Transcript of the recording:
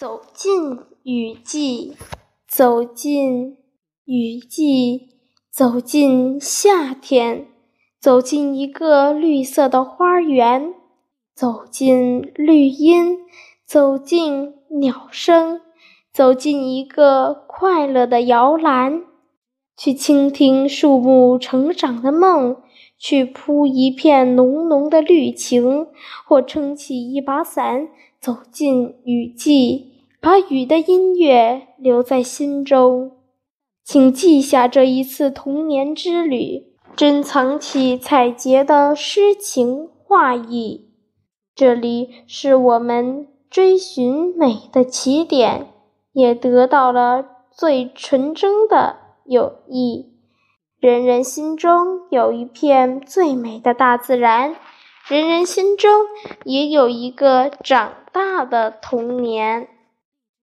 走进雨季，走进雨季，走进夏天，走进一个绿色的花园，走进绿荫，走进鸟声，走进一个快乐的摇篮，去倾听树木成长的梦，去铺一片浓浓的绿情，或撑起一把伞，走进雨季。把雨的音乐留在心中，请记下这一次童年之旅，珍藏起采撷的诗情画意。这里是我们追寻美的起点，也得到了最纯真的友谊。人人心中有一片最美的大自然，人人心中也有一个长大的童年。